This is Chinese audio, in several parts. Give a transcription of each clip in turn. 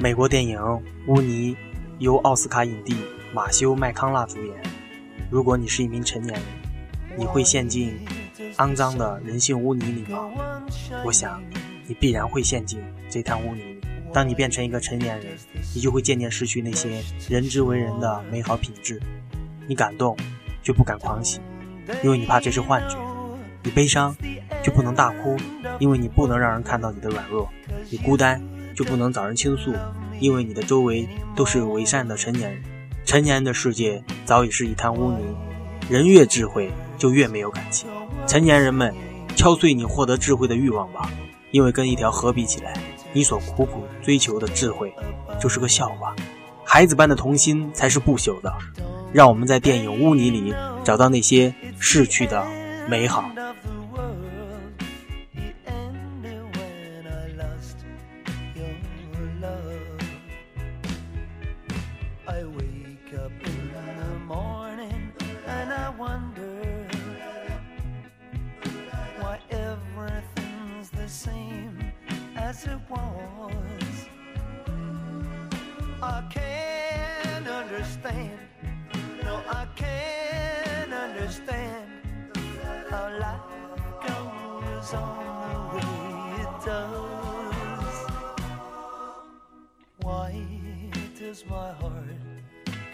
美国电影《污泥》由奥斯卡影帝马修·麦康纳主演。如果你是一名成年人，你会陷进肮脏的人性污泥里吗？我想，你必然会陷进这滩污泥。当你变成一个成年人，你就会渐渐失去那些人之为人的美好品质。你感动，却不敢狂喜，因为你怕这是幻觉；你悲伤，却不能大哭，因为你不能让人看到你的软弱；你孤单。就不能找人倾诉，因为你的周围都是伪善的成年人。成年人的世界早已是一滩污泥。人越智慧，就越没有感情。成年人们，敲碎你获得智慧的欲望吧，因为跟一条河比起来，你所苦苦追求的智慧就是个笑话。孩子般的童心才是不朽的。让我们在电影污泥里找到那些逝去的美好。as it was. I can't understand. No, I can't understand. how life goes on the way it does. Why does my heart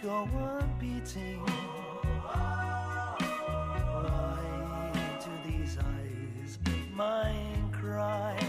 go on beating? Why do these eyes mine cry?